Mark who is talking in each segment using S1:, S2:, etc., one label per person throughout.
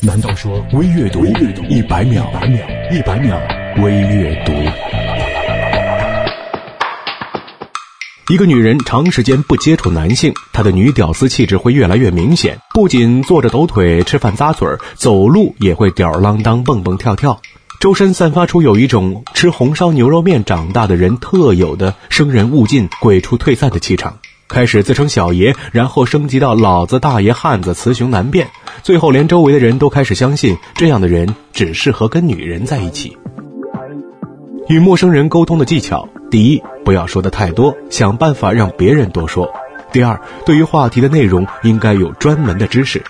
S1: 难道说微阅读一百秒？一百秒微阅读。一个女人长时间不接触男性，她的女屌丝气质会越来越明显。不仅坐着抖腿、吃饭咂嘴儿，走路也会吊儿郎当、蹦蹦跳跳，周身散发出有一种吃红烧牛肉面长大的人特有的生人勿近、鬼畜退散的气场。开始自称小爷，然后升级到老子大爷汉子雌雄难辨，最后连周围的人都开始相信这样的人只适合跟女人在一起。与陌生人沟通的技巧：第一，不要说的太多，想办法让别人多说；第二，对于话题的内容应该有专门的知识；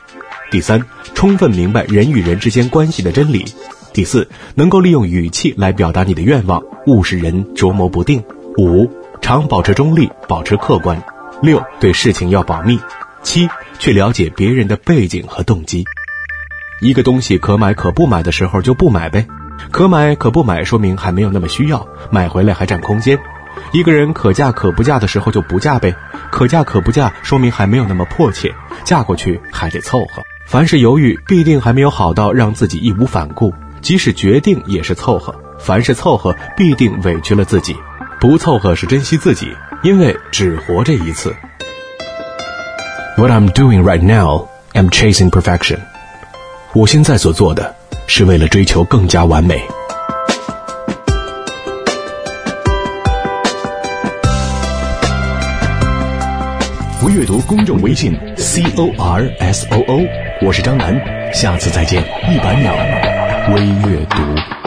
S1: 第三，充分明白人与人之间关系的真理；第四，能够利用语气来表达你的愿望，勿使人琢磨不定；五，常保持中立，保持客观。六对事情要保密，七去了解别人的背景和动机。一个东西可买可不买的时候就不买呗，可买可不买说明还没有那么需要，买回来还占空间。一个人可嫁可不嫁的时候就不嫁呗，可嫁可不嫁说明还没有那么迫切，嫁过去还得凑合。凡是犹豫，必定还没有好到让自己义无反顾；即使决定也是凑合，凡是凑合，必定委屈了自己。不凑合是珍惜自己。因为只活这一次。What I'm doing right now, I'm chasing perfection。我现在所做的，是为了追求更加完美。微阅读公众微信 c o r s o o，我是张楠，下次再见。一百秒微阅读。